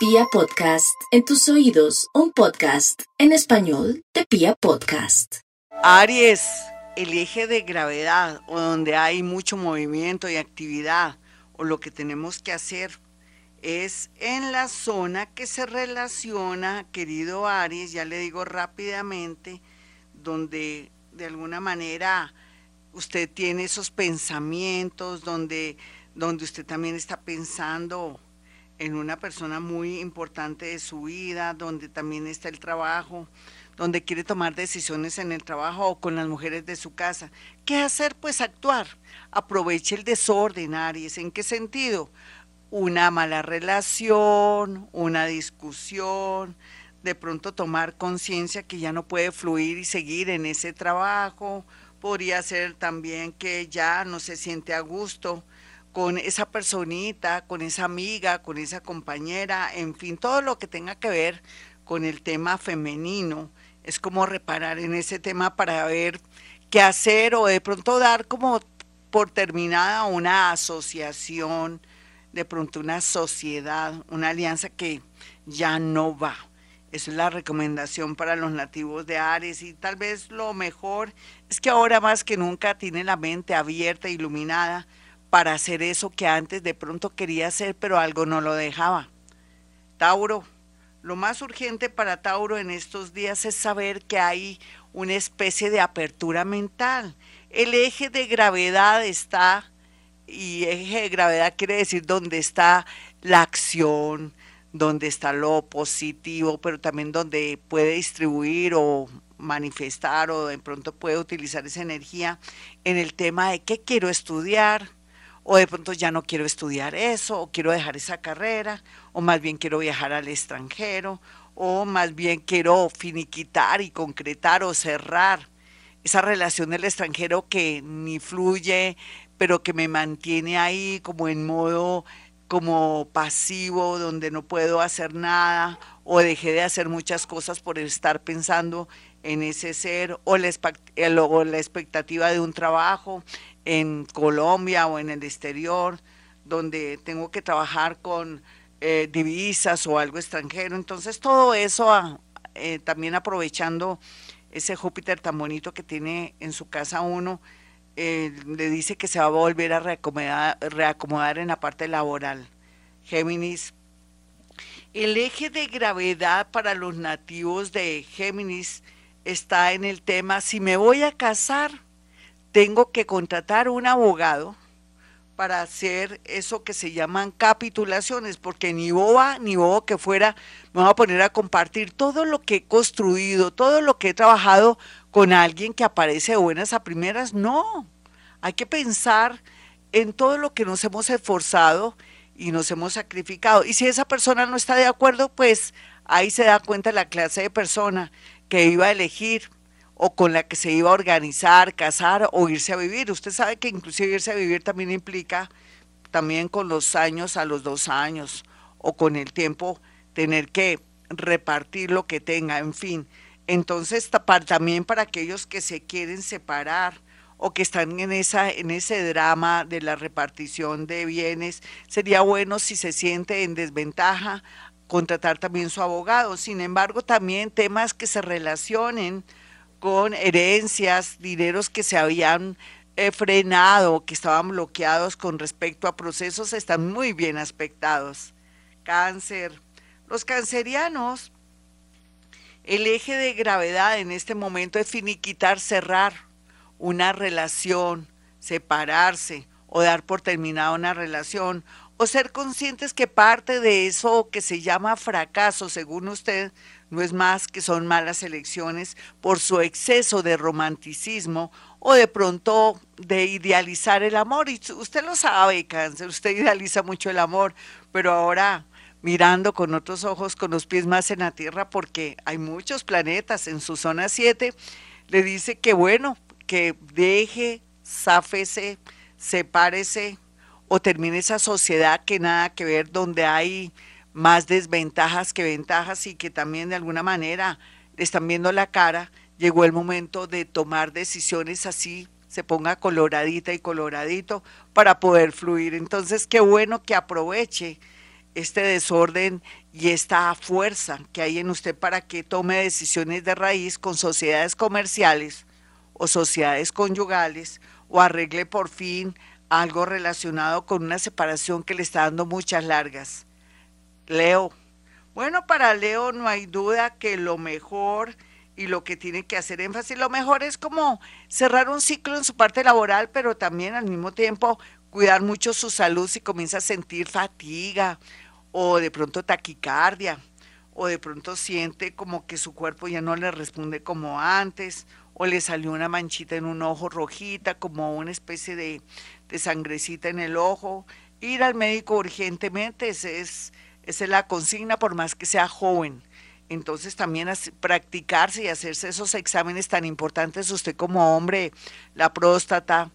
Pia Podcast, en tus oídos, un podcast en español de Pia Podcast. Aries, el eje de gravedad o donde hay mucho movimiento y actividad o lo que tenemos que hacer es en la zona que se relaciona, querido Aries, ya le digo rápidamente, donde de alguna manera usted tiene esos pensamientos, donde, donde usted también está pensando en una persona muy importante de su vida, donde también está el trabajo, donde quiere tomar decisiones en el trabajo o con las mujeres de su casa. ¿Qué hacer? Pues actuar. Aproveche el desorden, Aries. ¿En qué sentido? Una mala relación, una discusión, de pronto tomar conciencia que ya no puede fluir y seguir en ese trabajo. Podría ser también que ya no se siente a gusto con esa personita, con esa amiga, con esa compañera, en fin, todo lo que tenga que ver con el tema femenino. Es como reparar en ese tema para ver qué hacer o de pronto dar como por terminada una asociación, de pronto una sociedad, una alianza que ya no va. Esa es la recomendación para los nativos de Ares y tal vez lo mejor es que ahora más que nunca tiene la mente abierta, iluminada, para hacer eso que antes de pronto quería hacer, pero algo no lo dejaba. Tauro, lo más urgente para Tauro en estos días es saber que hay una especie de apertura mental. El eje de gravedad está, y eje de gravedad quiere decir donde está la acción, donde está lo positivo, pero también donde puede distribuir o manifestar o de pronto puede utilizar esa energía en el tema de qué quiero estudiar, o de pronto ya no quiero estudiar eso, o quiero dejar esa carrera, o más bien quiero viajar al extranjero, o más bien quiero finiquitar y concretar o cerrar esa relación del extranjero que ni fluye, pero que me mantiene ahí como en modo como pasivo, donde no puedo hacer nada, o dejé de hacer muchas cosas por estar pensando en ese ser, o la, o la expectativa de un trabajo, en Colombia o en el exterior, donde tengo que trabajar con eh, divisas o algo extranjero. Entonces todo eso, ah, eh, también aprovechando ese Júpiter tan bonito que tiene en su casa uno, eh, le dice que se va a volver a reacomodar, reacomodar en la parte laboral. Géminis, el eje de gravedad para los nativos de Géminis está en el tema, si me voy a casar, tengo que contratar un abogado para hacer eso que se llaman capitulaciones, porque ni boba ni bobo que fuera, me voy a poner a compartir todo lo que he construido, todo lo que he trabajado con alguien que aparece de buenas a primeras. No, hay que pensar en todo lo que nos hemos esforzado y nos hemos sacrificado. Y si esa persona no está de acuerdo, pues ahí se da cuenta la clase de persona que iba a elegir o con la que se iba a organizar, casar o irse a vivir. Usted sabe que inclusive irse a vivir también implica también con los años a los dos años o con el tiempo tener que repartir lo que tenga, en fin. Entonces, también para aquellos que se quieren separar o que están en, esa, en ese drama de la repartición de bienes, sería bueno si se siente en desventaja contratar también su abogado. Sin embargo, también temas que se relacionen con herencias, dineros que se habían eh, frenado, que estaban bloqueados con respecto a procesos, están muy bien aspectados. Cáncer. Los cancerianos, el eje de gravedad en este momento es finiquitar, cerrar una relación, separarse o dar por terminada una relación o ser conscientes que parte de eso que se llama fracaso, según usted, no es más que son malas elecciones por su exceso de romanticismo o de pronto de idealizar el amor. Y usted lo sabe, cáncer, usted idealiza mucho el amor, pero ahora mirando con otros ojos, con los pies más en la Tierra, porque hay muchos planetas en su zona 7, le dice que bueno, que deje, záfese, sepárese o termine esa sociedad que nada que ver, donde hay más desventajas que ventajas y que también de alguna manera le están viendo la cara, llegó el momento de tomar decisiones así, se ponga coloradita y coloradito para poder fluir. Entonces, qué bueno que aproveche este desorden y esta fuerza que hay en usted para que tome decisiones de raíz con sociedades comerciales o sociedades conyugales o arregle por fin algo relacionado con una separación que le está dando muchas largas. Leo. Bueno, para Leo no hay duda que lo mejor y lo que tiene que hacer énfasis, lo mejor es como cerrar un ciclo en su parte laboral, pero también al mismo tiempo cuidar mucho su salud si comienza a sentir fatiga o de pronto taquicardia o de pronto siente como que su cuerpo ya no le responde como antes o le salió una manchita en un ojo rojita, como una especie de, de sangrecita en el ojo. Ir al médico urgentemente, esa es, es la consigna, por más que sea joven. Entonces también practicarse y hacerse esos exámenes tan importantes, usted como hombre, la próstata,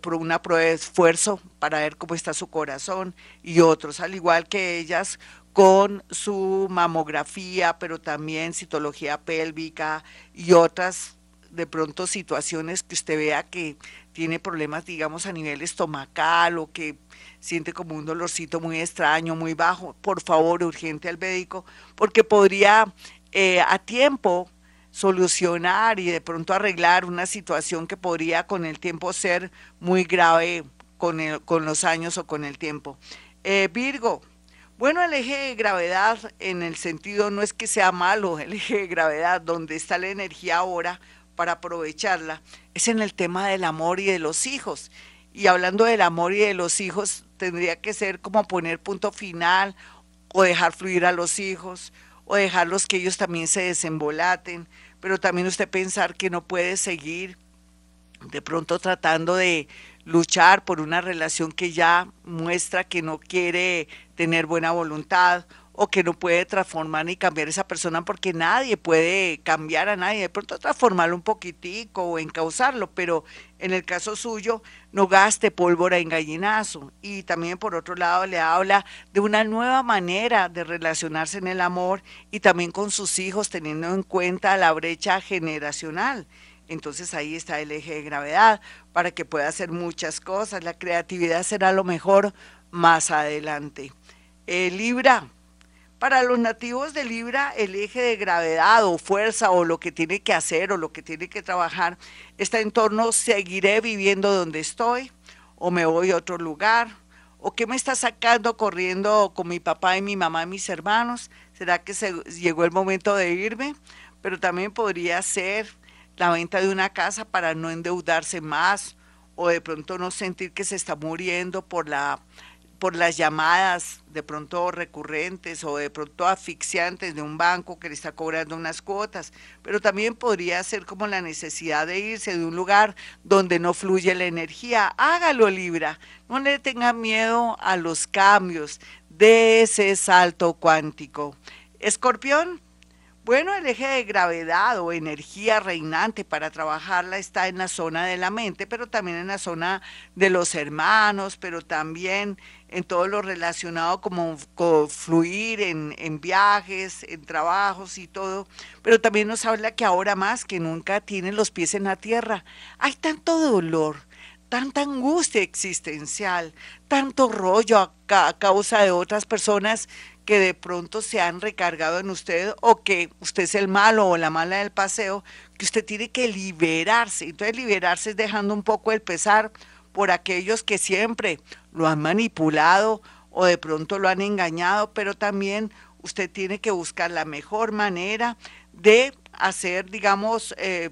por una prueba de esfuerzo para ver cómo está su corazón y otros, al igual que ellas, con su mamografía, pero también citología pélvica y otras de pronto situaciones que usted vea que tiene problemas, digamos, a nivel estomacal o que siente como un dolorcito muy extraño, muy bajo, por favor, urgente al médico, porque podría eh, a tiempo solucionar y de pronto arreglar una situación que podría con el tiempo ser muy grave con, con los años o con el tiempo. Eh, Virgo, bueno, el eje de gravedad en el sentido no es que sea malo, el eje de gravedad donde está la energía ahora para aprovecharla es en el tema del amor y de los hijos. Y hablando del amor y de los hijos, tendría que ser como poner punto final o dejar fluir a los hijos o dejarlos que ellos también se desembolaten, pero también usted pensar que no puede seguir de pronto tratando de luchar por una relación que ya muestra que no quiere tener buena voluntad o que no puede transformar ni cambiar esa persona porque nadie puede cambiar a nadie, de pronto transformarlo un poquitico o encauzarlo, pero en el caso suyo no gaste pólvora en gallinazo. Y también por otro lado le habla de una nueva manera de relacionarse en el amor y también con sus hijos teniendo en cuenta la brecha generacional. Entonces ahí está el eje de gravedad para que pueda hacer muchas cosas. La creatividad será lo mejor más adelante. Eh, Libra, para los nativos de Libra, el eje de gravedad o fuerza o lo que tiene que hacer o lo que tiene que trabajar está en torno, seguiré viviendo donde estoy o me voy a otro lugar o qué me está sacando corriendo con mi papá y mi mamá y mis hermanos. ¿Será que llegó el momento de irme? Pero también podría ser la venta de una casa para no endeudarse más o de pronto no sentir que se está muriendo por la por las llamadas de pronto recurrentes o de pronto asfixiantes de un banco que le está cobrando unas cuotas, pero también podría ser como la necesidad de irse de un lugar donde no fluye la energía. Hágalo, Libra. No le tenga miedo a los cambios de ese salto cuántico. Escorpión, bueno, el eje de gravedad o energía reinante para trabajarla está en la zona de la mente, pero también en la zona de los hermanos, pero también en todo lo relacionado como con fluir en, viajes, en trabajos y todo, pero también nos habla que ahora más que nunca tienen los pies en la tierra. Hay tanto dolor, tanta angustia existencial, tanto rollo a causa de otras personas que de pronto se han recargado en usted o que usted es el malo o la mala del paseo, que usted tiene que liberarse. Entonces liberarse es dejando un poco el pesar por aquellos que siempre lo han manipulado o de pronto lo han engañado, pero también usted tiene que buscar la mejor manera de hacer, digamos, eh,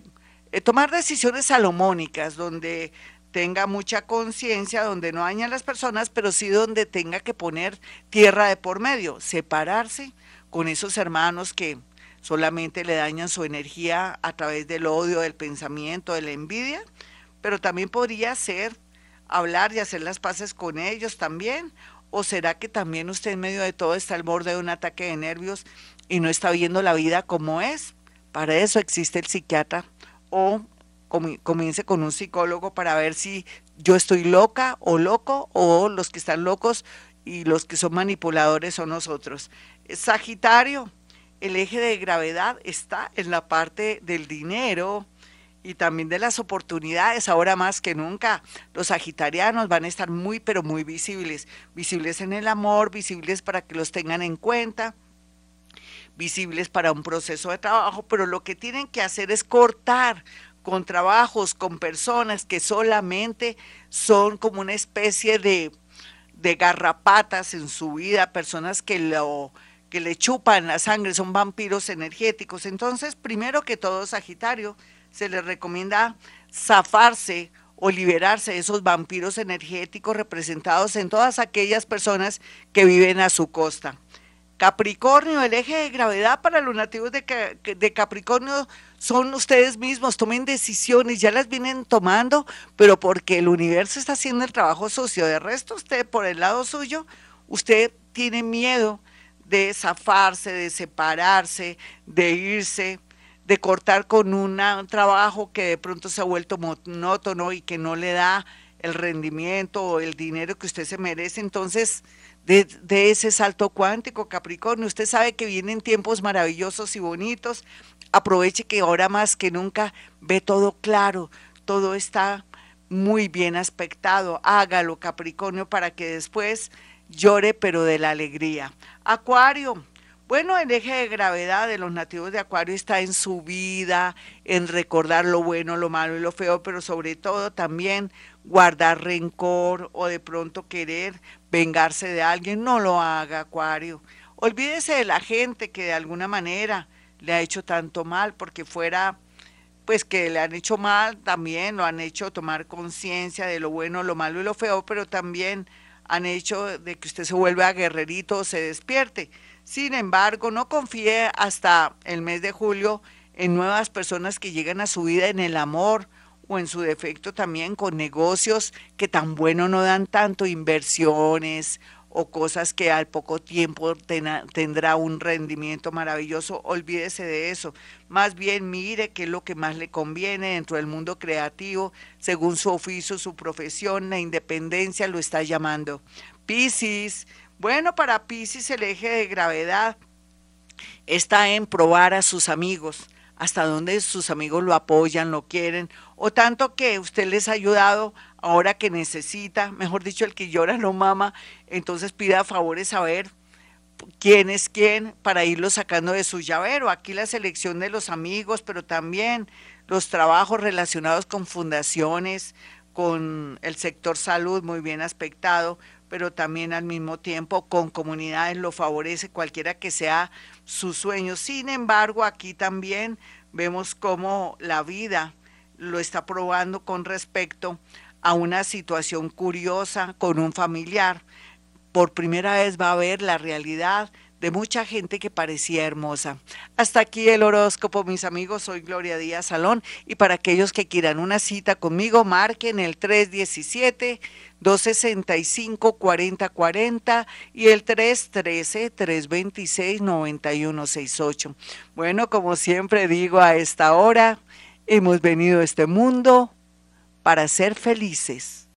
eh, tomar decisiones salomónicas, donde tenga mucha conciencia, donde no daña a las personas, pero sí donde tenga que poner tierra de por medio, separarse con esos hermanos que solamente le dañan su energía a través del odio, del pensamiento, de la envidia, pero también podría ser hablar y hacer las paces con ellos también, o será que también usted en medio de todo está al borde de un ataque de nervios y no está viendo la vida como es. Para eso existe el psiquiatra o comience con un psicólogo para ver si yo estoy loca o loco o los que están locos y los que son manipuladores son nosotros. Sagitario, el eje de gravedad está en la parte del dinero y también de las oportunidades. Ahora más que nunca, los sagitarianos van a estar muy, pero muy visibles. Visibles en el amor, visibles para que los tengan en cuenta, visibles para un proceso de trabajo, pero lo que tienen que hacer es cortar con trabajos, con personas que solamente son como una especie de, de garrapatas en su vida, personas que lo que le chupan la sangre, son vampiros energéticos. Entonces, primero que todo, Sagitario, se le recomienda zafarse o liberarse de esos vampiros energéticos representados en todas aquellas personas que viven a su costa. Capricornio, el eje de gravedad para los nativos de, Capricornio son ustedes mismos, tomen decisiones, ya las vienen tomando, pero porque el universo está haciendo el trabajo sucio. De resto, usted por el lado suyo, usted tiene miedo de zafarse, de separarse, de irse, de cortar con un trabajo que de pronto se ha vuelto monótono y que no le da el rendimiento o el dinero que usted se merece. Entonces, de, ese salto cuántico, Capricornio, usted sabe que vienen tiempos maravillosos y bonitos. Aproveche que ahora más que nunca ve todo claro, todo está muy bien aspectado. Hágalo, Capricornio, para que después llore, pero de la alegría. Acuario, bueno, el eje de gravedad de los nativos de Acuario está en su vida, en recordar lo bueno, lo malo y lo feo, pero sobre todo también guardar rencor o de pronto querer vengarse de alguien. No lo haga, Acuario. Olvídese de la gente que de alguna manera le ha hecho tanto mal, porque fuera, pues que le han hecho mal, también lo han hecho tomar conciencia de lo bueno, lo malo y lo feo, pero también han hecho de que usted se vuelva guerrerito o se despierte. Sin embargo, no confíe hasta el mes de julio en nuevas personas que llegan a su vida en el amor o en su defecto también con negocios que tan bueno no dan tanto, inversiones o cosas que al poco tiempo tendrá un rendimiento maravilloso, olvídese de eso. Más bien mire qué es lo que más le conviene dentro del mundo creativo, según su oficio, su profesión, la independencia lo está llamando. Piscis, bueno, para Pisces el eje de gravedad está en probar a sus amigos, hasta donde sus amigos lo apoyan, lo quieren, o tanto que usted les ha ayudado ahora que necesita, mejor dicho, el que llora no mama, entonces pida favores a ver quién es quién para irlo sacando de su llavero. Aquí la selección de los amigos, pero también los trabajos relacionados con fundaciones, con el sector salud muy bien aspectado, pero también al mismo tiempo con comunidades lo favorece cualquiera que sea su sueño. Sin embargo, aquí también vemos cómo la vida lo está probando con respecto a una situación curiosa con un familiar. Por primera vez va a ver la realidad de mucha gente que parecía hermosa. Hasta aquí el horóscopo, mis amigos. Soy Gloria Díaz Salón y para aquellos que quieran una cita conmigo, marquen el 317-265-4040 y el 313-326-9168. Bueno, como siempre digo a esta hora, hemos venido a este mundo para ser felices.